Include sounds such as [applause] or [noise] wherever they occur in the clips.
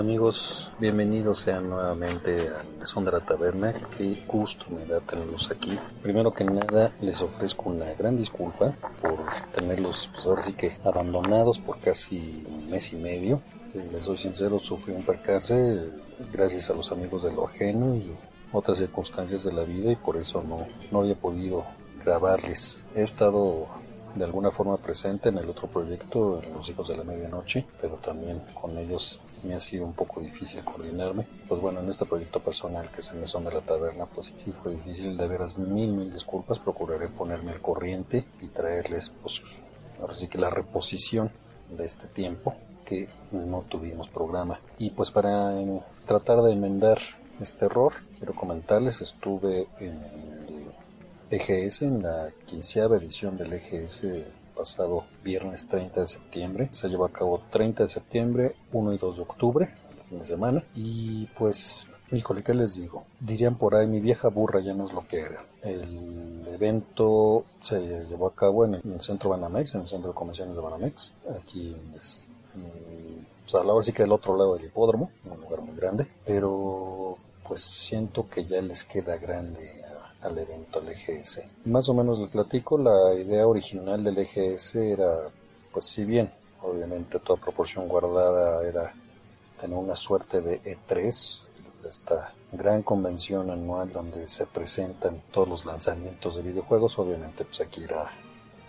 amigos? Bienvenidos sean nuevamente de la Taberna. Qué gusto me da tenerlos aquí. Primero que nada les ofrezco una gran disculpa por tenerlos pues ahora sí que abandonados por casi un mes y medio. Eh, Les soy sincero, sufrí un percance eh, gracias a los amigos de lo ajeno y otras circunstancias de la vida y por eso no, no había podido grabarles. He estado de alguna forma presente en el otro proyecto, en Los Hijos de la Medianoche, pero también con ellos me ha sido un poco difícil coordinarme. Pues bueno, en este proyecto personal que es el Mesón de la Taberna, pues sí fue difícil, de veras mil, mil disculpas, procuraré ponerme al corriente y traerles, pues, ahora sí que la reposición de este tiempo que no tuvimos programa. Y pues para eh, tratar de enmendar este error, quiero comentarles, estuve en el EGS, en la quinceava edición del EGS pasado viernes 30 de septiembre. Se llevó a cabo 30 de septiembre, 1 y 2 de octubre, el fin de semana. Y pues, híjole, ¿qué les digo? Dirían por ahí, mi vieja burra ya no es lo que era. El evento se llevó a cabo en el, en el centro Banamex, en el centro de convenciones de Banamex. Aquí es, mm, pues, a la hora sí que del otro lado del hipódromo, un lugar muy grande. Pero pues siento que ya les queda grande al evento, al EGS. Más o menos les platico, la idea original del EGS era, pues si bien, obviamente toda proporción guardada era tener una suerte de E3, esta gran convención anual donde se presentan todos los lanzamientos de videojuegos, obviamente pues aquí era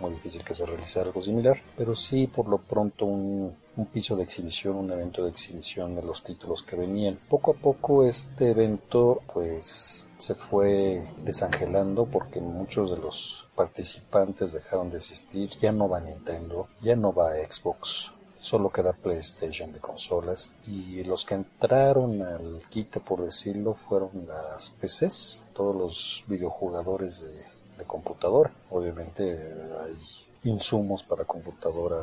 muy difícil que se realizara algo similar, pero sí por lo pronto un, piso de exhibición, un evento de exhibición de los títulos que venían. Poco a poco este evento pues se fue desangelando porque muchos de los participantes dejaron de asistir, ya no va Nintendo, ya no va Xbox, solo queda PlayStation de consolas y los que entraron al quite por decirlo fueron las PCs, todos los videojugadores de, de computadora. Obviamente hay insumos para computadora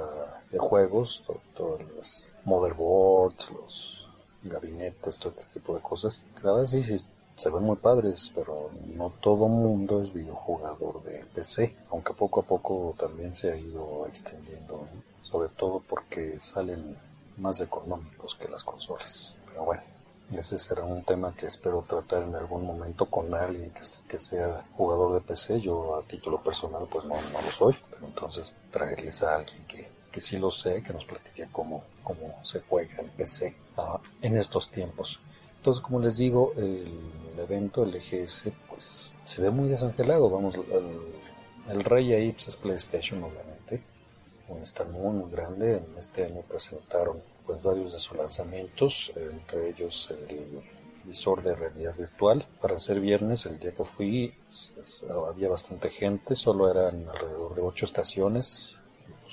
de juegos, to- todas las motherboards, los gabinetes, todo este tipo de cosas. La verdad sí, sí, se ven muy padres, pero no todo mundo es videojugador de PC, aunque poco a poco también se ha ido extendiendo, sobre todo porque salen más económicos que las consolas. Pero bueno, ese será un tema que espero tratar en algún momento con alguien que, que sea jugador de PC. Yo a título personal pues no, no lo soy, pero entonces traerles a alguien que, que sí lo sé, que nos platique cómo, cómo se juega en PC ah, en estos tiempos. Entonces, como les digo, el evento, el EGS, pues se ve muy desangelado. Vamos, el, el rey ahí pues, es PlayStation, obviamente. Un stand muy, muy grande. Este año presentaron pues varios de sus lanzamientos, eh, entre ellos el visor de realidad virtual. Para ser viernes, el día que fui, había bastante gente, solo eran alrededor de ocho estaciones.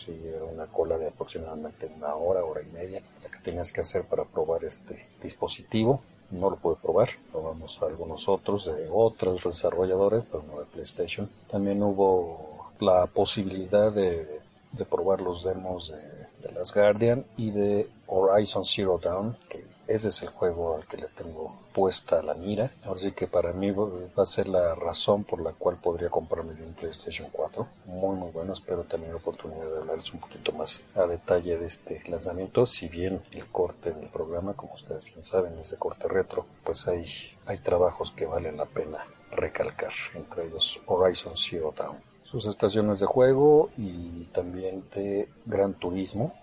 Sí, era una cola de aproximadamente una hora, hora y media, la que tenías que hacer para probar este dispositivo no lo pude probar, probamos a algunos otros de otros desarrolladores, pero no de PlayStation. También hubo la posibilidad de, de probar los demos de, de Las Guardian y de Horizon Zero Dawn, que ese es el juego al que le tengo puesta la mira. Ahora sí que para mí va a ser la razón por la cual podría comprarme un PlayStation 4. Muy muy bueno, espero tener oportunidad de hablarles un poquito más a detalle de este lanzamiento. Si bien el corte del programa, como ustedes bien saben, es de corte retro, pues hay, hay trabajos que valen la pena recalcar, entre ellos Horizon Zero Dawn sus estaciones de juego y también de Gran Turismo,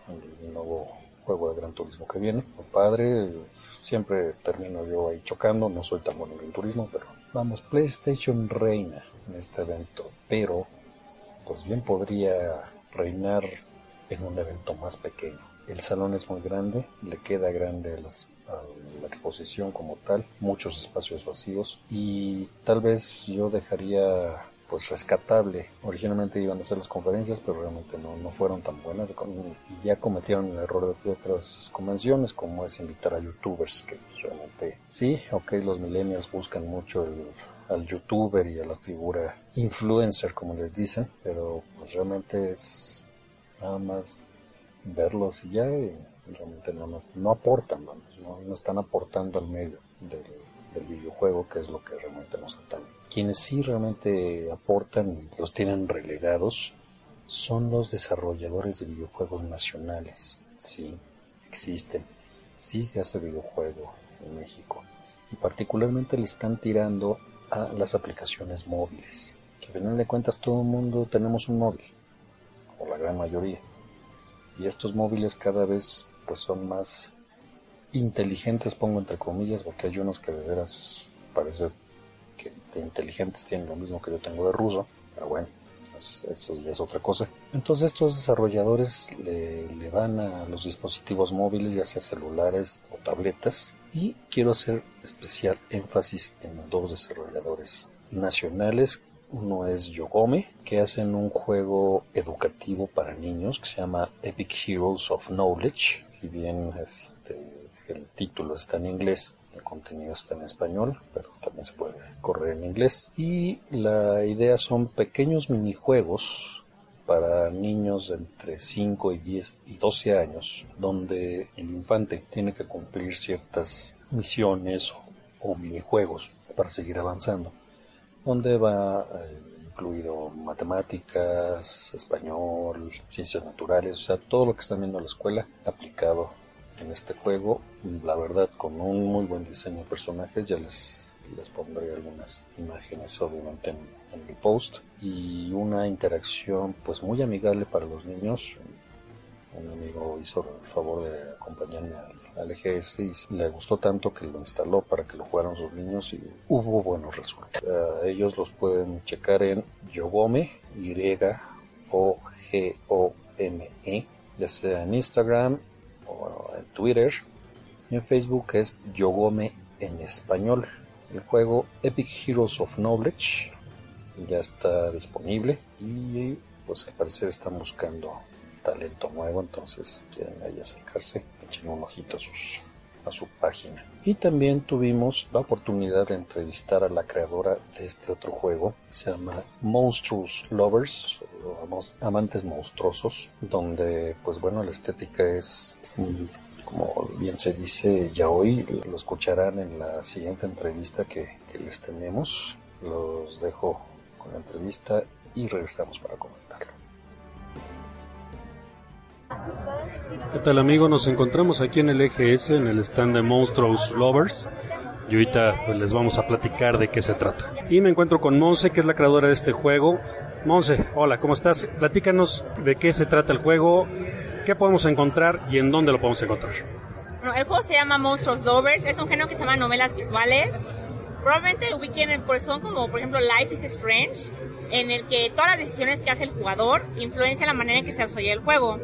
el nuevo juego de Gran Turismo que viene. Mi padre, siempre termino yo ahí chocando, no soy tan bueno en Turismo, pero vamos, PlayStation reina en este evento, pero pues bien podría reinar en un evento más pequeño. El salón es muy grande, le queda grande a, las, a la exposición como tal, muchos espacios vacíos y tal vez yo dejaría pues rescatable. Originalmente iban a hacer las conferencias, pero realmente no, no fueron tan buenas y ya cometieron el error de otras convenciones, como es invitar a youtubers, que realmente sí, ok, los millennials buscan mucho el, al youtuber y a la figura influencer, como les dicen, pero pues realmente es nada más verlos y ya realmente no, no, no aportan, vamos, no, no están aportando al medio del, del videojuego, que es lo que realmente nos atañe. Quienes sí realmente aportan y los tienen relegados son los desarrolladores de videojuegos nacionales. Sí, existen. sí se hace videojuego en México y particularmente le están tirando a las aplicaciones móviles, que a final de cuentas todo el mundo tenemos un móvil, o la gran mayoría, y estos móviles cada vez pues son más inteligentes, pongo entre comillas, porque hay unos que de veras parece que de inteligentes tienen lo mismo que yo tengo de ruso, pero bueno, eso ya es otra cosa. Entonces estos desarrolladores le, le van a los dispositivos móviles, ya sea celulares o tabletas, y quiero hacer especial énfasis en dos desarrolladores nacionales. Uno es Yogome, que hacen un juego educativo para niños que se llama Epic Heroes of Knowledge. Si bien este, el título está en inglés, el contenido está en español, pero también se puede correr en inglés. Y la idea son pequeños minijuegos para niños de entre 5 y 10 y 12 años, donde el infante tiene que cumplir ciertas misiones o, minijuegos para seguir avanzando, donde va eh, incluido matemáticas, español, ciencias naturales, o sea, todo lo que están viendo en la escuela aplicado en este juego, la verdad con un muy buen diseño de personajes, ya les, les pondré algunas imágenes obviamente en, en mi post, y una interacción pues muy amigable para los niños. Un amigo hizo el favor de acompañarme al, EGS y le gustó tanto que lo instaló para que lo jugaran sus niños y hubo buenos resultados. ellos los pueden checar en Yogome, Y O G O M E, ya sea en Instagram en Twitter. En Facebook es Yogome en español. El juego Epic Heroes of Knowledge ya está disponible y pues al parecer están buscando talento nuevo, entonces quieren ahí acercarse, echen un ojito a, sus, a su página. Y también tuvimos la oportunidad de entrevistar a la creadora de este otro juego, se llama Monstrous Lovers, o Amantes Monstruosos, donde pues bueno la estética es como bien se dice ya hoy, lo escucharán en la siguiente entrevista que, les tenemos. Los dejo con la entrevista y regresamos para comentarlo. ¿Qué tal amigo? Nos encontramos aquí en el EGS, en el stand de Monstruos Lovers. Y ahorita pues, les vamos a platicar de qué se trata. Y me encuentro con Monse, que es la creadora de este juego. Monse, hola, ¿cómo estás? Platícanos de qué se trata el juego, qué podemos encontrar y en dónde lo podemos encontrar. Bueno, el juego se llama Monsters Lovers, es un género que se llama novelas visuales. Probablemente ubiquen, pues son como, por ejemplo, Life is Strange, en el que todas las decisiones que hace el jugador influencian la manera en que se desarrolla el juego.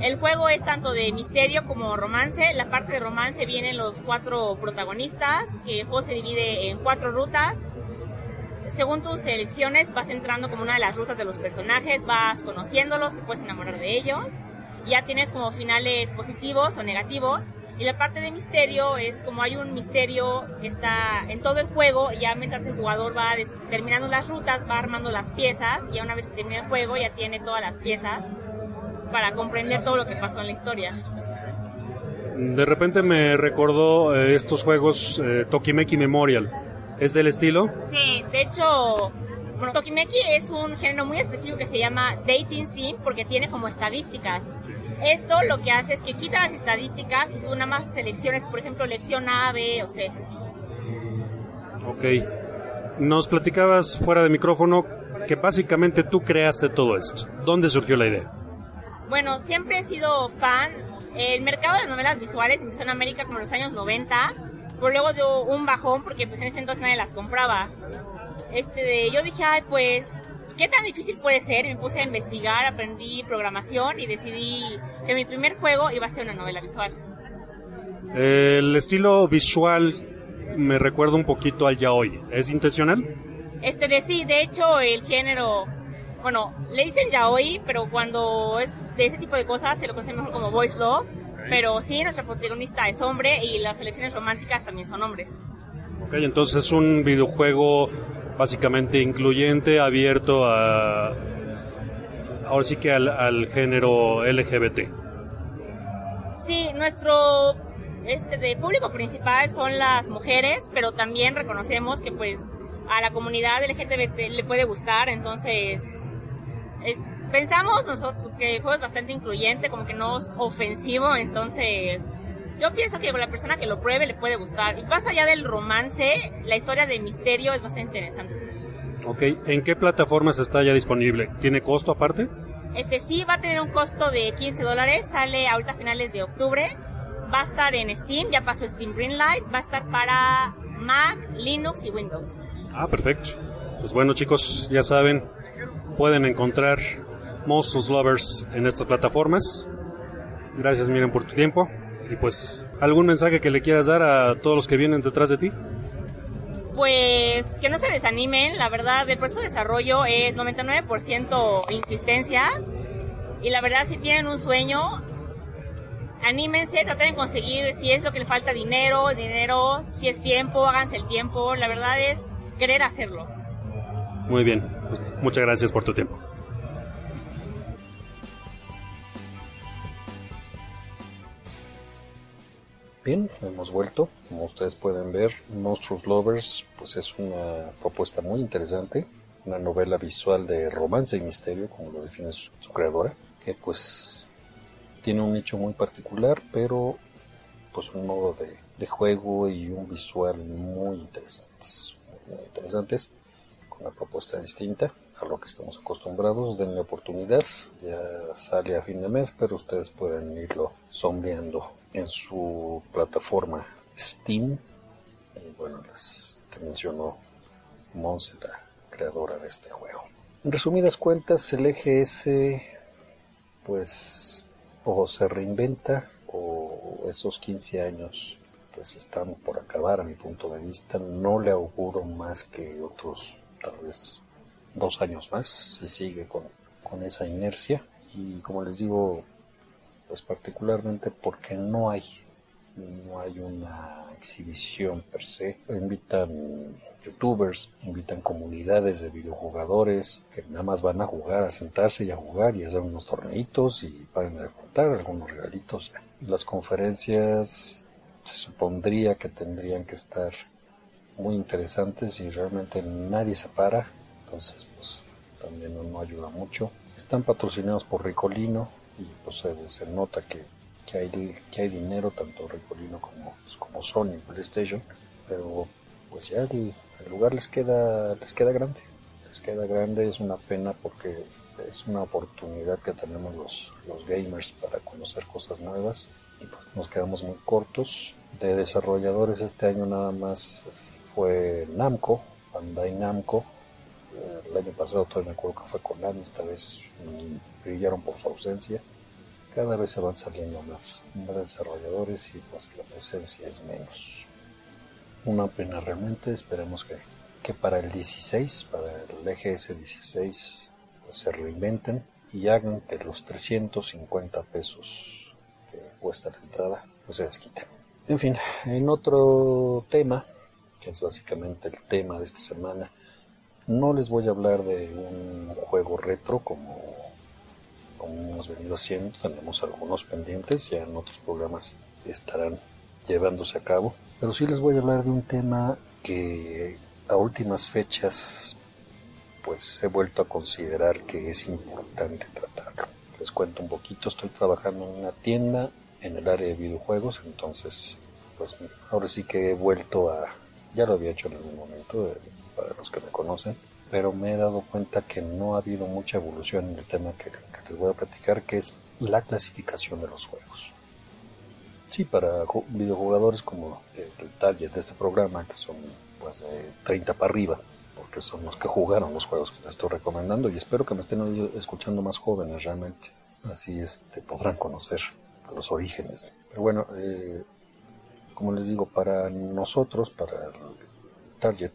El juego es tanto de misterio como romance. La parte de romance vienen los cuatro protagonistas, que el juego se divide en cuatro rutas. Según tus selecciones vas entrando como una de las rutas de los personajes, vas conociéndolos, te puedes enamorar de ellos ya tienes como finales positivos o negativos. Y la parte de misterio es como hay un misterio que está en todo el juego, ya mientras el jugador va terminando las rutas, va armando las piezas, y ya una vez que termina el juego ya tiene todas las piezas para comprender todo lo que pasó en la historia. De repente me recordó eh, estos juegos eh, Tokimeki Memorial. ¿Es del estilo? Sí, de hecho, bueno, Tokimeki es un género muy específico que se llama Dating Sim porque tiene como estadísticas. Esto lo que hace es que quita las estadísticas y tú nada más selecciones, por ejemplo, lección A, B o C. Ok. Nos platicabas fuera de micrófono que básicamente tú creaste todo esto. ¿Dónde surgió la idea? Bueno, siempre he sido fan. El mercado de las novelas visuales empezó en América como en los años 90, pero luego dio un bajón porque pues en ese entonces nadie las compraba. Este, de, yo dije, ay, pues ¿Qué tan difícil puede ser? Me puse a investigar, aprendí programación y decidí que mi primer juego iba a ser una novela visual. El estilo visual me recuerda un poquito al yaoi. ¿Es intencional? Este de sí, de hecho el género, bueno, le dicen yaoi, pero cuando es de ese tipo de cosas se lo conoce mejor como voice love. Pero sí, nuestra protagonista es hombre y las elecciones románticas también son hombres. Ok, entonces es un videojuego básicamente incluyente, abierto a, ahora sí que al, género LGBT. Sí, nuestro este de público principal son las mujeres, pero también reconocemos que pues a la comunidad LGBT le puede gustar, entonces pensamos nosotros que el juego es bastante incluyente, como que no es ofensivo, entonces yo pienso que la persona que lo pruebe le puede gustar. Y más allá del romance, la historia de misterio es bastante interesante. Ok, ¿en qué plataformas está ya disponible? ¿Tiene costo aparte? Este sí va a tener un costo de 15 dólares, sale ahorita a finales de octubre. Va a estar en Steam, ya pasó Steam Greenlight, va a estar para Mac, Linux y Windows. Ah, perfecto. Pues bueno chicos, ya saben, pueden encontrar Monsters Lovers en estas plataformas. Gracias Miren por tu tiempo. Y pues, ¿algún mensaje que le quieras dar a todos los que vienen detrás de ti? Pues que no se desanimen, la verdad, el proceso de desarrollo es 99% insistencia y la verdad si tienen un sueño, anímense, traten de conseguir si es lo que le falta dinero, dinero, si es tiempo, háganse el tiempo, la verdad es querer hacerlo. Muy bien, pues muchas gracias por tu tiempo. Bien, hemos vuelto. Como ustedes pueden ver, Monstrous Lovers pues es una propuesta muy interesante, una novela visual de romance y misterio, como lo define su, creadora, que pues tiene un nicho muy particular, pero pues un modo de, juego y un visual muy interesantes, muy interesantes, con una propuesta distinta a lo que estamos acostumbrados. Denle oportunidad, ya sale a fin de mes, pero ustedes pueden irlo sombreando en su plataforma Steam. Y bueno, las que mencionó Monse, la creadora de este juego. En resumidas cuentas, el EGS pues o se reinventa o esos 15 años pues están por acabar a mi punto de vista. No le auguro más que otros tal vez dos años más si sigue con, con esa inercia. Y como les digo, pues particularmente porque no hay no hay una exhibición per se. Invitan youtubers, invitan comunidades de videojugadores que nada más van a jugar, a sentarse y a jugar y hacer unos torneitos y para de contar algunos regalitos. Las conferencias se supondría que tendrían que estar muy interesantes y realmente nadie se para, entonces pues también no, ayuda mucho. Están patrocinados por Ricolino, y pues se, nota que, que, hay, que hay dinero tanto Ricolino como, pues, como Sony PlayStation pero pues ya el, lugar les queda les queda grande. Les queda grande es una pena porque es una oportunidad que tenemos los, los gamers para conocer cosas nuevas. Y pues nos quedamos muy cortos. De desarrolladores este año nada más fue Namco Bandai Namco el año pasado todavía me acuerdo que fue Konami, esta vez brillaron por su ausencia. Cada vez se van saliendo más, desarrolladores y pues la presencia es menos. Una pena realmente, esperemos que, que para el 16, para el EGS 16, se reinventen y hagan que los 350 pesos que cuesta la entrada pues se desquiten. En fin, en otro tema, que es básicamente el tema de esta semana, no les voy a hablar de un juego retro como, como hemos venido haciendo, tenemos algunos pendientes, ya en otros programas estarán llevándose a cabo, pero sí les voy a hablar de un tema que a últimas fechas pues he vuelto a considerar que es importante tratarlo. Les cuento un poquito, estoy trabajando en una tienda en el área de videojuegos, entonces pues ahora sí que he vuelto a, ya lo había hecho en algún momento, para los que me conocen, pero me he dado cuenta que no ha habido mucha evolución en el tema que, les voy a platicar, que es la clasificación de los juegos. Sí, para videojugadores como el target de este programa, que son pues de 30 para arriba, porque son los que jugaron los juegos que les estoy recomendando y espero que me estén escuchando más jóvenes realmente. Así este, podrán conocer los orígenes. Pero bueno, eh, como les digo, para nosotros, para target,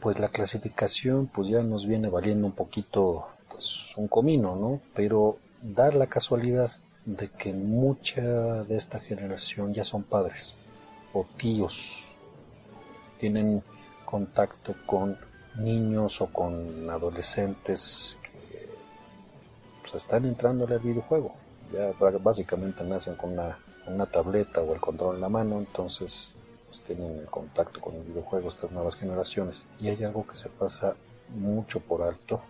pues la clasificación pues ya nos viene valiendo un poquito pues un comino, ¿no? Pero dar la casualidad de que mucha de esta generación ya son padres o tíos, tienen contacto con niños o con adolescentes que pues, están entrando al videojuego. Ya básicamente nacen con una, una tableta o el control en la mano, entonces tienen el contacto con el videojuego estas nuevas generaciones. Y hay algo que se pasa mucho por alto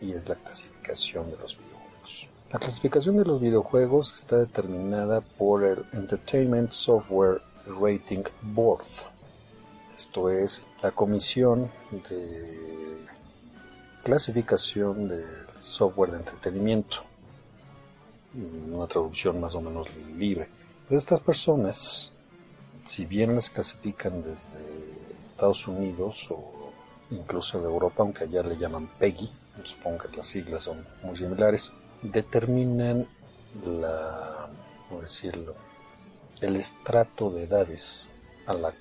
y es la clasificación de los videojuegos. La clasificación de los videojuegos está determinada por el Entertainment Software Rating Board. Esto es la comisión de clasificación de software de entretenimiento. Una traducción más o menos libre. Estas personas, si bien las clasifican desde Estados Unidos o incluso de Europa, aunque allá le llaman PEGI, supongo que las siglas son muy similares, determinan la, ¿cómo decirlo?, el estrato de edades a la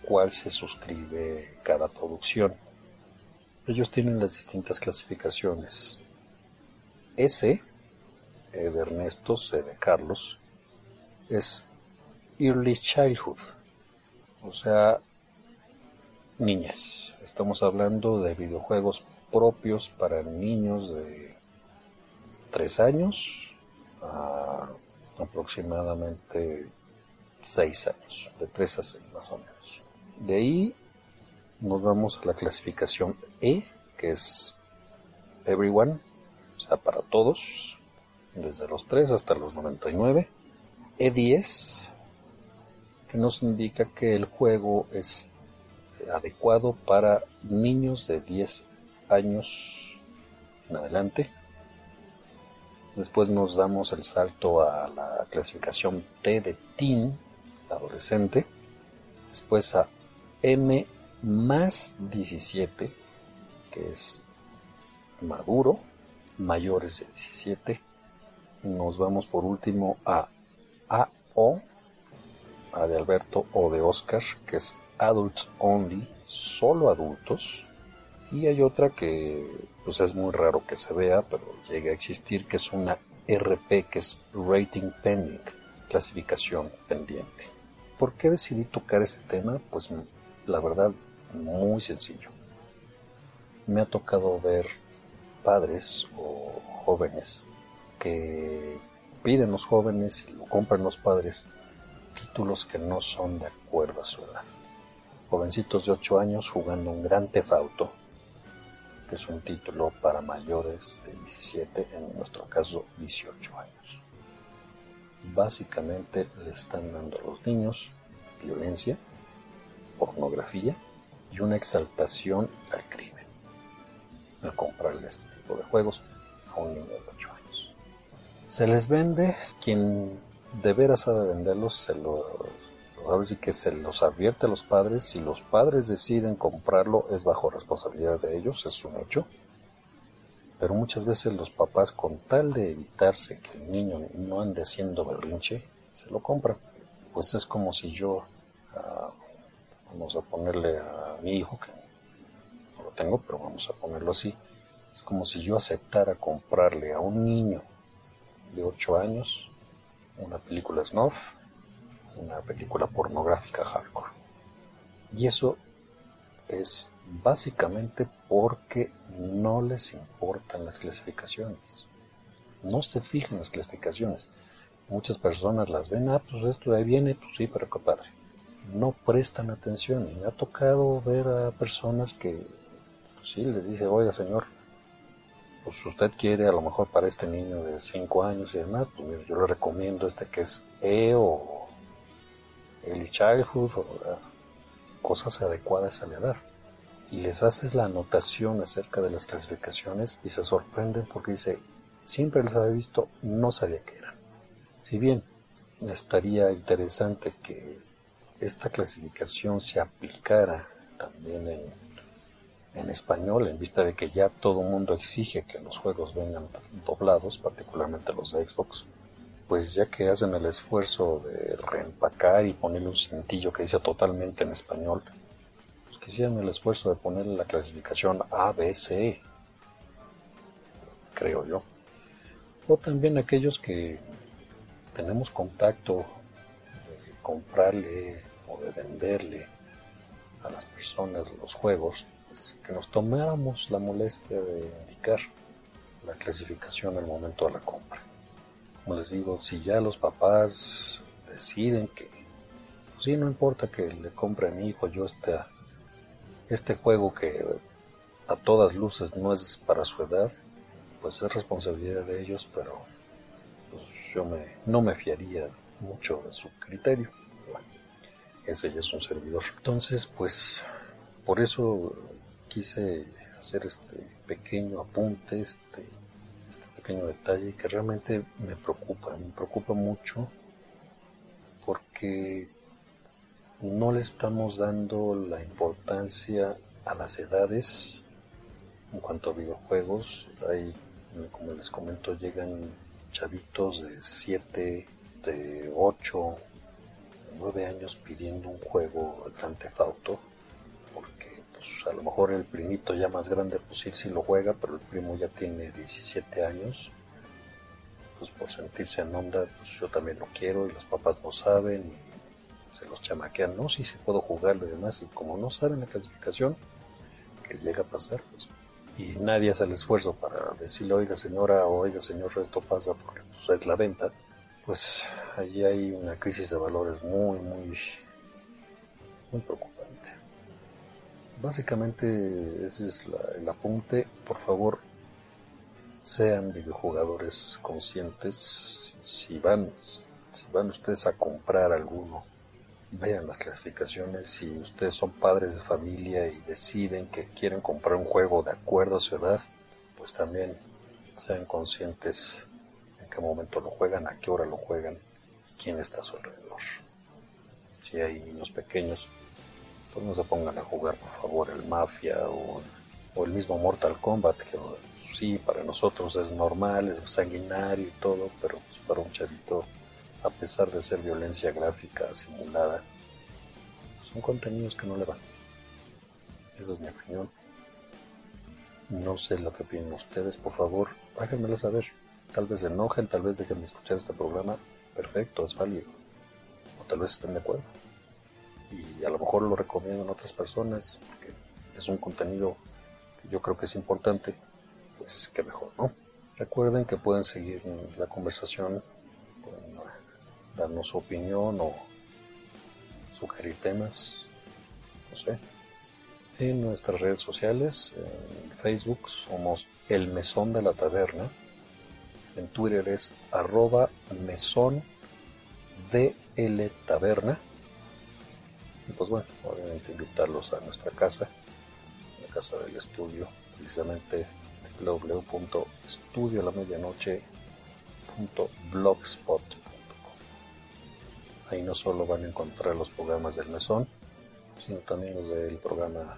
cual se suscribe cada producción. Ellos tienen las distintas clasificaciones. S, e de Ernesto, C de Carlos, es Early Childhood, o sea, niñas. Estamos hablando de videojuegos propios para niños de 3 años a aproximadamente 6 años, de 3 a 6 más o menos. De ahí nos vamos a la clasificación E, que es Everyone, o sea, para todos, desde los 3 hasta los 99. E10, que nos indica que el juego es adecuado para niños de 10 años en adelante. Después nos damos el salto a la clasificación T de teen, adolescente. Después a M más 17, que es maduro, mayores de 17. Nos vamos por último a AO, A de Alberto o de Oscar, que es Adults Only, solo adultos. Y hay otra que pues es muy raro que se vea, pero llega a existir, que es una RP, que es Rating Pending, clasificación pendiente. ¿Por qué decidí tocar ese tema? Pues la verdad, muy sencillo. Me ha tocado ver padres o jóvenes que piden los jóvenes y lo compran los padres títulos que no son de acuerdo a su edad jovencitos de 8 años jugando un gran tefauto, que es un título para mayores de 17, en nuestro caso 18 años. Básicamente le están dando a los niños violencia, pornografía y una exaltación al crimen al comprarle este tipo de juegos a un niño de 8 años. Se les vende, quien de veras sabe venderlos, se los ahora sí que se los advierte a los padres, si los padres deciden comprarlo es bajo responsabilidad de ellos, es un hecho. Pero muchas veces los papás, con tal de evitarse que el niño no ande haciendo berrinche, se lo compran. Pues es como si yo, ah, vamos a ponerle a mi hijo, que no lo tengo, pero vamos a ponerlo así, es como si yo aceptara comprarle a un niño de 8 años una película snuff una película pornográfica hardcore. Y eso es básicamente porque no les importan las clasificaciones. No se fijan las clasificaciones. Muchas personas las ven, ah, pues esto de ahí viene, pues sí, pero qué. No prestan atención. Y me ha tocado ver a personas que, pues sí, les dice, oiga señor, pues usted quiere a lo mejor para este niño de 5 años y demás, pues yo le recomiendo este que es E o el childhood o cosas adecuadas a la edad. Y les haces la anotación acerca de las clasificaciones y se sorprenden porque dice, siempre les había visto, no sabía qué eran. Si bien estaría interesante que esta clasificación se aplicara también en, en español, en vista de que ya todo mundo exige que los juegos vengan doblados, particularmente los de Xbox, pues ya que hacen el esfuerzo de reempacar y ponerle un cintillo que dice totalmente en español, pues que hicieran el esfuerzo de ponerle la clasificación A, B, C, creo yo. O también aquellos que tenemos contacto de comprarle o de venderle a las personas los juegos, pues que nos tomáramos la molestia de indicar la clasificación al momento de la compra como les digo, si ya los papás deciden que, pues sí, no importa que le compre a mi hijo yo este, este juego que a todas luces no es para su edad, pues es responsabilidad de ellos, pero pues yo me, no me fiaría mucho de su criterio. Bueno, ese ya es un servidor. Entonces, pues por eso quise hacer este pequeño apunte, este, este pequeño detalle que realmente me preocupa, me preocupa mucho porque no le estamos dando la importancia a las edades en cuanto a videojuegos. Hay, como les comento, llegan chavitos de 7, de 8, 9 años pidiendo un juego Grand Theft pues, a lo mejor el primito ya más grande pues sí, sí lo juega, pero el primo ya tiene 17 años pues por sentirse en onda, pues yo también lo quiero y los papás no saben y se los chamaquean, no, si sí, puedo jugarlo y demás, y como no saben la clasificación, que llega a pasar, pues, y nadie hace el esfuerzo para decirle, oiga señora, o oiga señor, esto pasa porque pues, es la venta, pues ahí hay una crisis de valores muy, muy, muy preocupante. Básicamente ese es el apunte, por favor sean videojugadores conscientes. Si van, si van ustedes a comprar alguno, vean las clasificaciones. Si ustedes son padres de familia y deciden que quieren comprar un juego de acuerdo a su edad, pues también sean conscientes en qué momento lo juegan, a qué hora lo juegan y quién está a su alrededor. Si hay niños pequeños, pues no se pongan a jugar, por favor, el Mafia o, o el mismo Mortal Kombat, que sí, para nosotros es normal, es sanguinario y todo, pero pues, para un chavito, a pesar de ser violencia gráfica simulada, son contenidos que no le van. Esa es mi opinión. No sé lo que opinan ustedes, por favor, háganmelo saber. Tal vez se enojen, tal vez dejen de escuchar este programa. Perfecto, es válido. O tal vez estén de acuerdo. Y a lo mejor lo recomiendo a otras personas, porque es un contenido que yo creo que es importante pues qué mejor, ¿no? Recuerden que pueden seguir la conversación, pueden darnos su opinión o sugerir temas, no sé. En nuestras redes sociales, en Facebook somos El Mesón de la Taberna, en Twitter es arroba mesón DL Taberna. Pues bueno, obviamente invitarlos a nuestra casa, la casa del estudio, precisamente www.estudiolamedianoche.blogspot.com Ahí no solo van a encontrar los programas del mesón, sino también los del programa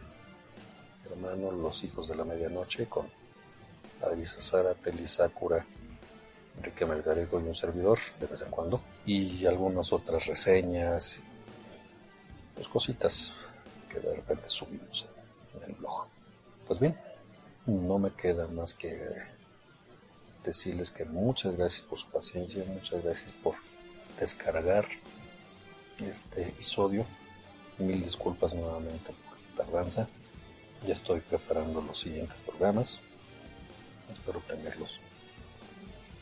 hermano Los Hijos de la Medianoche con Adrisa Sara, Teli Sakura, Enrique Melgarego y un servidor de vez en cuando. Y algunas otras reseñas, pues cositas que de repente subimos en el blog. Pues bien, no me queda más que decirles que muchas gracias por su paciencia, muchas gracias por descargar este episodio. Mil disculpas nuevamente por tardanza. Ya estoy preparando los siguientes programas. Espero tenerlos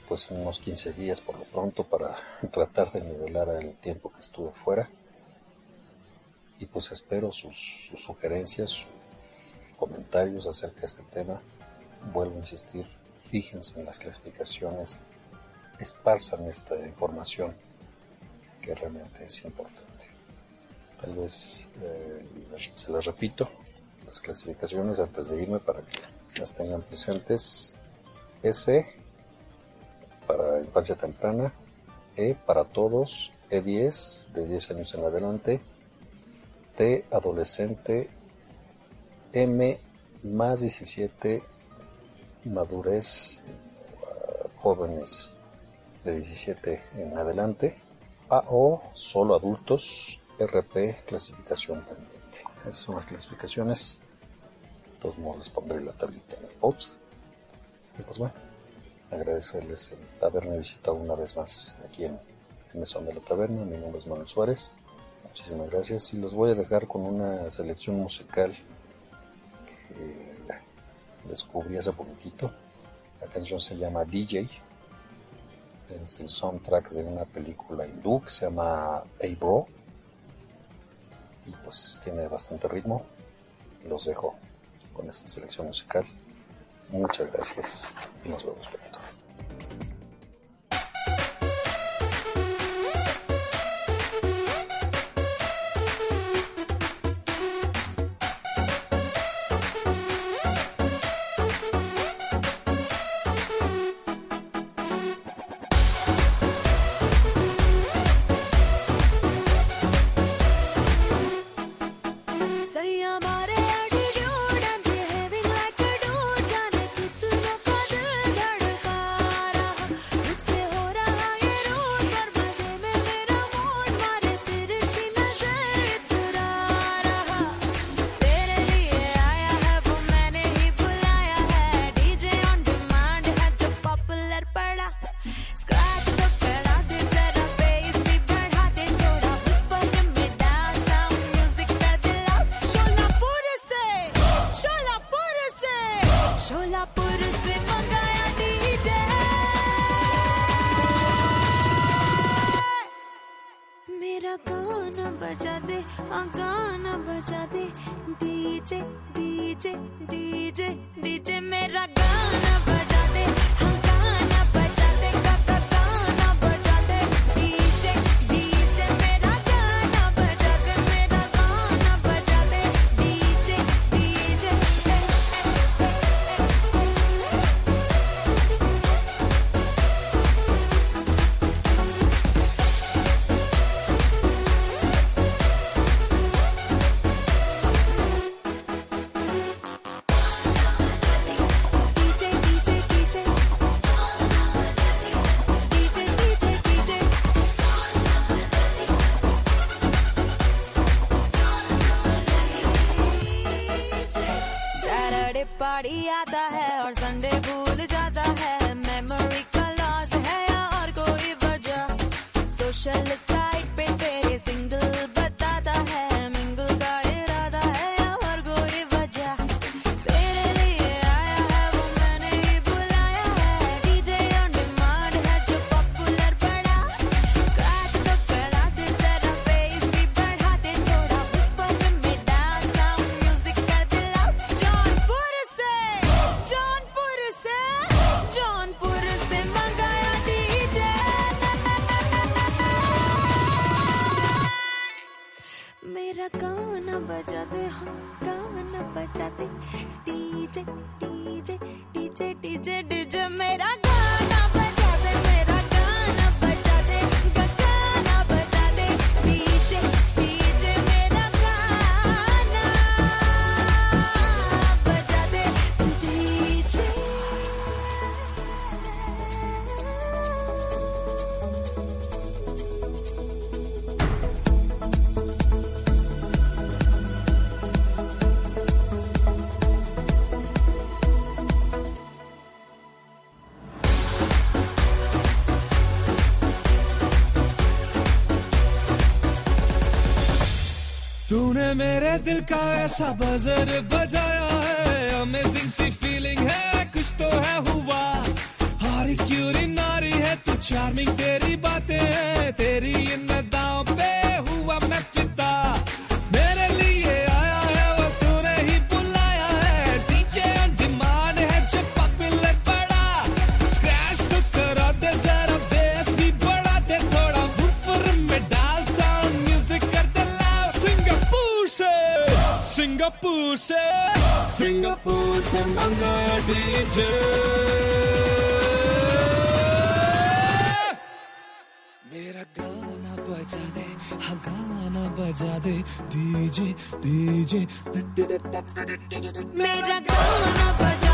pues unos 15 días por lo pronto para [laughs] tratar de nivelar el tiempo que estuve fuera. Y pues espero sus, sugerencias, comentarios acerca de este tema. Vuelvo a insistir, fíjense en las clasificaciones, esparzan esta información que realmente es importante. Tal vez eh, se las repito, las clasificaciones antes de irme para que las tengan presentes. S para infancia temprana, E para todos, E10 de 10 años en adelante, T adolescente M más 17 madurez jóvenes de 17 en adelante. AO solo adultos. RP clasificación pendiente. Esas son las clasificaciones. De todos modos les pondré la tablita en el post. Y pues bueno, agradecerles el haberme visitado una vez más aquí en Mesón de la Taberna. Mi nombre es Manuel Suárez. Muchísimas gracias y los voy a dejar con una selección musical descubrí hace poquitito. La canción se llama DJ. Es el soundtrack de una película hindú que se llama Hey Bro. Y pues tiene bastante ritmo. Los dejo con esta selección musical. Muchas gracias y nos vemos pronto. बजा दे आ गाना बजा दे DJ DJ DJ DJ मेरा जाता है और संडे भूल जाता है। मेमोरी का लॉस है या और कोई वजह? Social DJ, DJ, DJ, DJ, दिल का ऐसा बजर बजाया है। अमेजिंग सी फीलिंग है, कुछ तो है हुआ। हारी क्यूरी नारी है, तू चार्मिंग तेरी बातें हैं, तेरी इन्नत सिंगापुर से सिंगापुर से मंगा डीजे मेरा गाना बजा दे हाँ गाना बजा दे। DJ DJ. मेरा गाना बजा